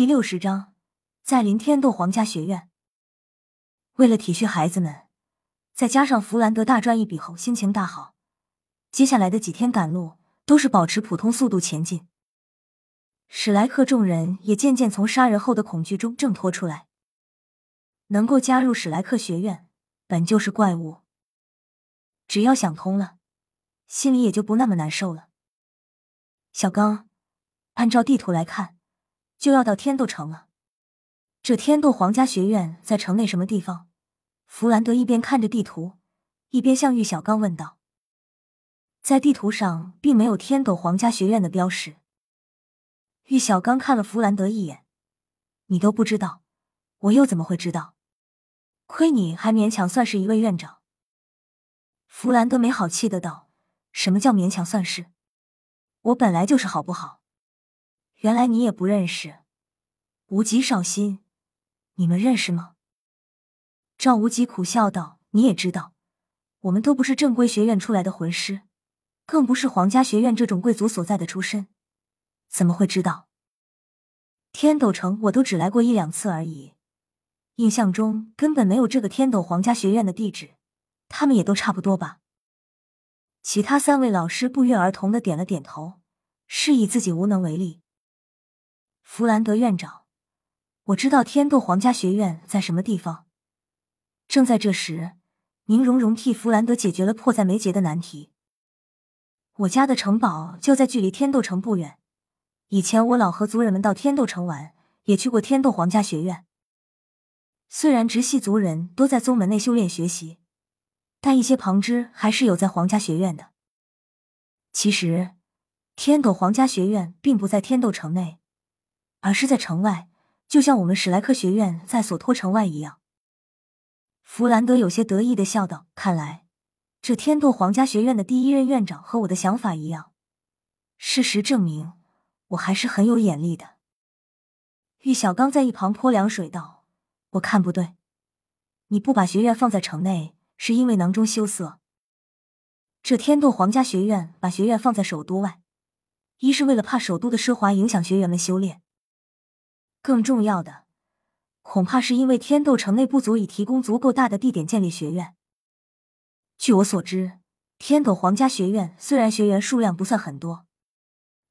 第六十章，在林天斗皇家学院。为了体恤孩子们，再加上弗兰德大赚一笔后心情大好，接下来的几天赶路都是保持普通速度前进。史莱克众人也渐渐从杀人后的恐惧中挣脱出来。能够加入史莱克学院，本就是怪物。只要想通了，心里也就不那么难受了。小刚，按照地图来看。就要到天斗城了，这天斗皇家学院在城内什么地方？弗兰德一边看着地图，一边向玉小刚问道。在地图上并没有天斗皇家学院的标识。玉小刚看了弗兰德一眼：“你都不知道，我又怎么会知道？亏你还勉强算是一位院长。”弗兰德没好气的道：“什么叫勉强算是？我本来就是好不好？”原来你也不认识无极少心，你们认识吗？赵无极苦笑道：“你也知道，我们都不是正规学院出来的魂师，更不是皇家学院这种贵族所在的出身，怎么会知道？天斗城我都只来过一两次而已，印象中根本没有这个天斗皇家学院的地址，他们也都差不多吧。”其他三位老师不约而同的点了点头，示意自己无能为力。弗兰德院长，我知道天斗皇家学院在什么地方。正在这时，宁荣荣替弗兰德解决了迫在眉睫的难题。我家的城堡就在距离天斗城不远。以前我老和族人们到天斗城玩，也去过天斗皇家学院。虽然直系族人都在宗门内修炼学习，但一些旁支还是有在皇家学院的。其实，天斗皇家学院并不在天斗城内。而是在城外，就像我们史莱克学院在索托城外一样。弗兰德有些得意的笑道：“看来，这天斗皇家学院的第一任院长和我的想法一样。事实证明，我还是很有眼力的。”玉小刚在一旁泼凉水道：“我看不对，你不把学院放在城内，是因为囊中羞涩。这天斗皇家学院把学院放在首都外，一是为了怕首都的奢华影响学员们修炼。”更重要的，恐怕是因为天斗城内不足以提供足够大的地点建立学院。据我所知，天斗皇家学院虽然学员数量不算很多，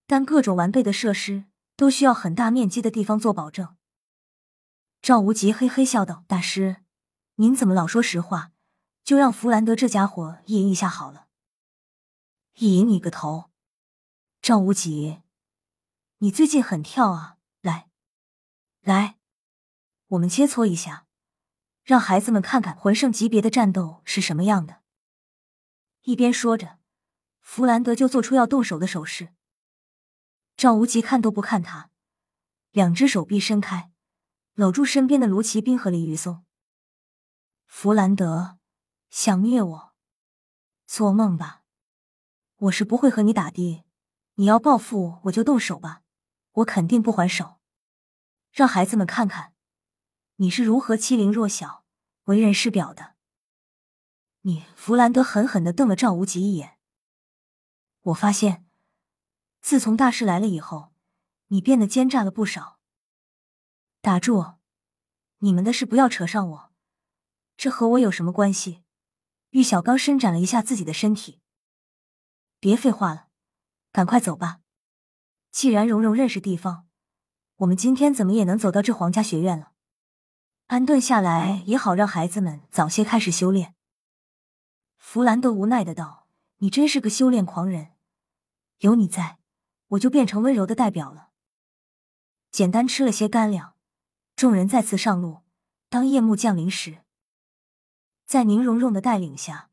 但各种完备的设施都需要很大面积的地方做保证。赵无极嘿嘿笑道：“大师，您怎么老说实话？就让弗兰德这家伙意淫一下好了。”意淫你个头！赵无极，你最近很跳啊！来。我们切磋一下，让孩子们看看魂圣级别的战斗是什么样的。一边说着，弗兰德就做出要动手的手势。赵无极看都不看他，两只手臂伸开，搂住身边的卢奇兵和李宇松。弗兰德，想虐我？做梦吧！我是不会和你打的，你要报复我就动手吧，我肯定不还手。让孩子们看看，你是如何欺凌弱小、为人师表的。你，弗兰德狠狠的瞪了赵无极一眼。我发现，自从大师来了以后，你变得奸诈了不少。打住！你们的事不要扯上我，这和我有什么关系？玉小刚伸展了一下自己的身体。别废话了，赶快走吧。既然蓉蓉认识地方。我们今天怎么也能走到这皇家学院了，安顿下来也好，让孩子们早些开始修炼。弗兰德无奈的道：“你真是个修炼狂人，有你在，我就变成温柔的代表了。”简单吃了些干粮，众人再次上路。当夜幕降临时，在宁荣荣的带领下，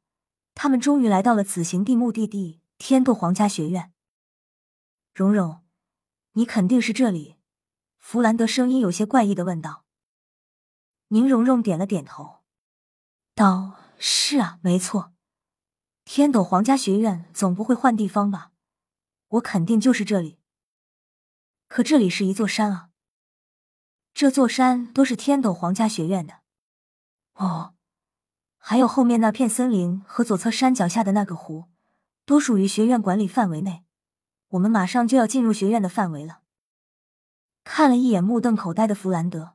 他们终于来到了此行地目的地——天斗皇家学院。荣荣，你肯定是这里。弗兰德声音有些怪异的问道：“宁荣荣点了点头，道：‘是啊，没错。天斗皇家学院总不会换地方吧？我肯定就是这里。可这里是一座山啊，这座山都是天斗皇家学院的。哦，还有后面那片森林和左侧山脚下的那个湖，都属于学院管理范围内。我们马上就要进入学院的范围了。”看了一眼目瞪口呆的弗兰德，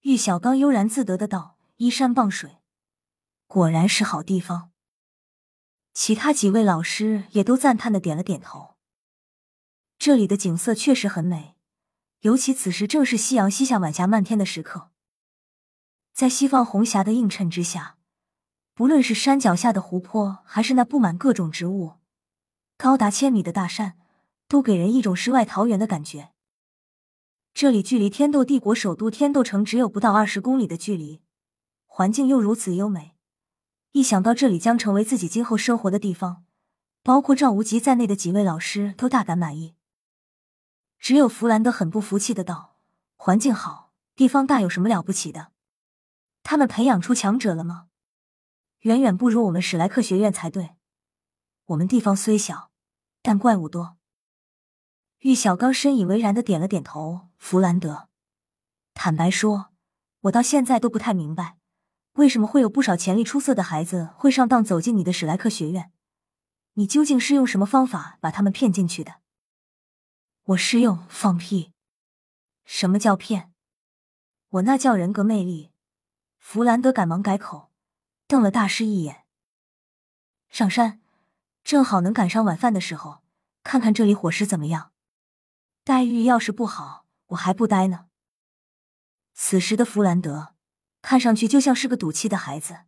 玉小刚悠然自得的道：“依山傍水，果然是好地方。”其他几位老师也都赞叹的点了点头。这里的景色确实很美，尤其此时正是夕阳西下、晚霞漫天的时刻，在西方红霞的映衬之下，不论是山脚下的湖泊，还是那布满各种植物、高达千米的大山，都给人一种世外桃源的感觉。这里距离天斗帝国首都天斗城只有不到二十公里的距离，环境又如此优美。一想到这里将成为自己今后生活的地方，包括赵无极在内的几位老师都大感满意。只有弗兰德很不服气的道：“环境好，地方大，有什么了不起的？他们培养出强者了吗？远远不如我们史莱克学院才对。我们地方虽小，但怪物多。”玉小刚深以为然的点了点头。弗兰德，坦白说，我到现在都不太明白。为什么会有不少潜力出色的孩子会上当走进你的史莱克学院？你究竟是用什么方法把他们骗进去的？我是用放屁？什么叫骗？我那叫人格魅力。弗兰德赶忙改口，瞪了大师一眼。上山，正好能赶上晚饭的时候，看看这里伙食怎么样。待遇要是不好，我还不待呢。此时的弗兰德。看上去就像是个赌气的孩子，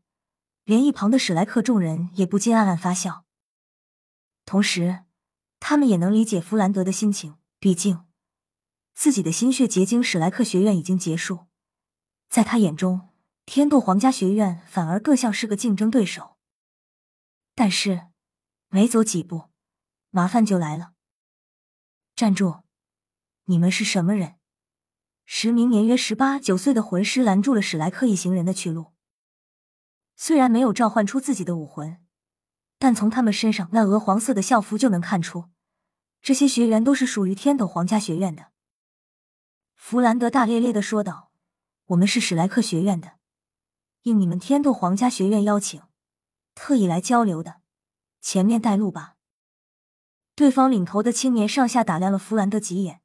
连一旁的史莱克众人也不禁暗暗发笑。同时，他们也能理解弗兰德的心情，毕竟自己的心血结晶史莱克学院已经结束，在他眼中，天斗皇家学院反而更像是个竞争对手。但是，没走几步，麻烦就来了。站住！你们是什么人？十名年约十八九岁的魂师拦住了史莱克一行人的去路。虽然没有召唤出自己的武魂，但从他们身上那鹅黄色的校服就能看出，这些学员都是属于天斗皇家学院的。弗兰德大咧咧的说道：“我们是史莱克学院的，应你们天斗皇家学院邀请，特意来交流的。前面带路吧。”对方领头的青年上下打量了弗兰德几眼。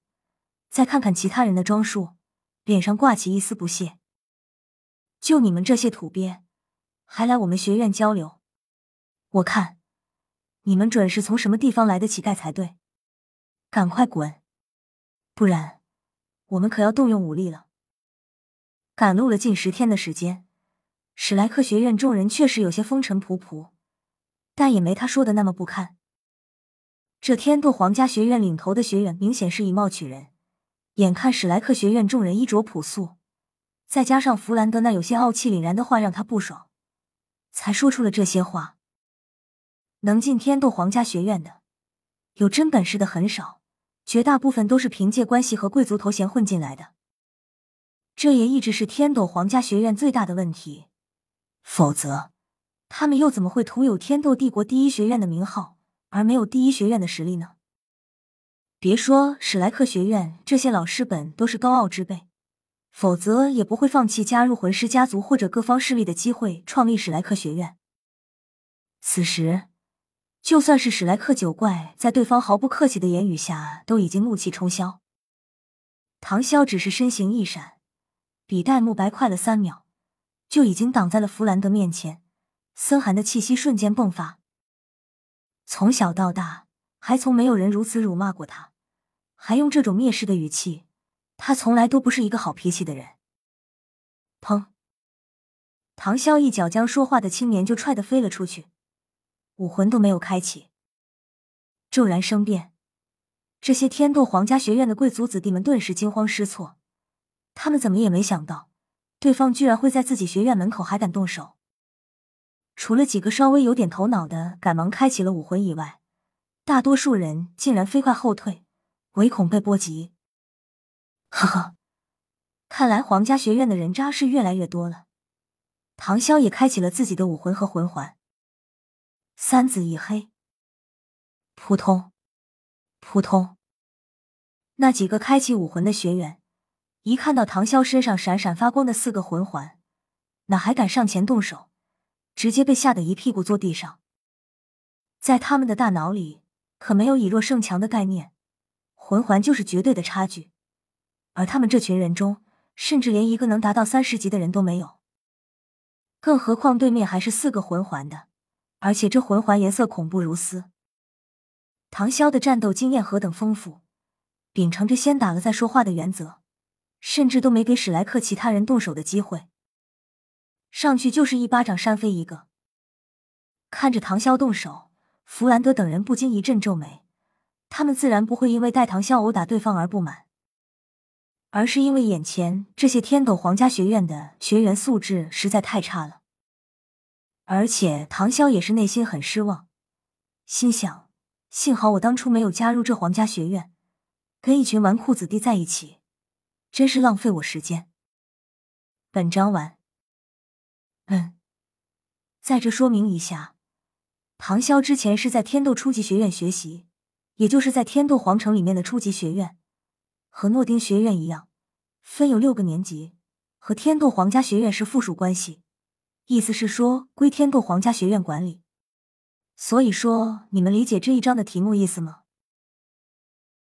再看看其他人的装束，脸上挂起一丝不屑。就你们这些土鳖，还来我们学院交流？我看你们准是从什么地方来的乞丐才对。赶快滚，不然我们可要动用武力了。赶路了近十天的时间，史莱克学院众人确实有些风尘仆仆，但也没他说的那么不堪。这天斗皇家学院领头的学员明显是以貌取人。眼看史莱克学院众人衣着朴素，再加上弗兰德那有些傲气凛然的话，让他不爽，才说出了这些话。能进天斗皇家学院的，有真本事的很少，绝大部分都是凭借关系和贵族头衔混进来的。这也一直是天斗皇家学院最大的问题，否则他们又怎么会徒有天斗帝国第一学院的名号，而没有第一学院的实力呢？别说史莱克学院这些老师本都是高傲之辈，否则也不会放弃加入魂师家族或者各方势力的机会，创立史莱克学院。此时，就算是史莱克九怪，在对方毫不客气的言语下，都已经怒气冲霄。唐潇只是身形一闪，比戴沐白快了三秒，就已经挡在了弗兰德面前，森寒的气息瞬间迸发。从小到大，还从没有人如此辱骂过他。还用这种蔑视的语气，他从来都不是一个好脾气的人。砰！唐潇一脚将说话的青年就踹得飞了出去，武魂都没有开启。骤然生变，这些天斗皇家学院的贵族子弟们顿时惊慌失措。他们怎么也没想到，对方居然会在自己学院门口还敢动手。除了几个稍微有点头脑的赶忙开启了武魂以外，大多数人竟然飞快后退。唯恐被波及。呵呵，看来皇家学院的人渣是越来越多了。唐潇也开启了自己的武魂和魂环，三紫一黑。扑通，扑通。那几个开启武魂的学员，一看到唐潇身上闪闪发光的四个魂环，哪还敢上前动手，直接被吓得一屁股坐地上。在他们的大脑里，可没有以弱胜强的概念。魂环就是绝对的差距，而他们这群人中，甚至连一个能达到三十级的人都没有。更何况对面还是四个魂环的，而且这魂环颜色恐怖如斯。唐潇的战斗经验何等丰富，秉承着先打了再说话的原则，甚至都没给史莱克其他人动手的机会，上去就是一巴掌扇飞一个。看着唐潇动手，弗兰德等人不禁一阵皱眉。他们自然不会因为带唐潇殴打对方而不满，而是因为眼前这些天斗皇家学院的学员素质实在太差了。而且唐潇也是内心很失望，心想：幸好我当初没有加入这皇家学院，跟一群纨绔子弟在一起，真是浪费我时间。本章完。嗯，在这说明一下，唐潇之前是在天斗初级学院学习。也就是在天斗皇城里面的初级学院，和诺丁学院一样，分有六个年级，和天斗皇家学院是附属关系，意思是说归天斗皇家学院管理。所以说，你们理解这一章的题目意思吗？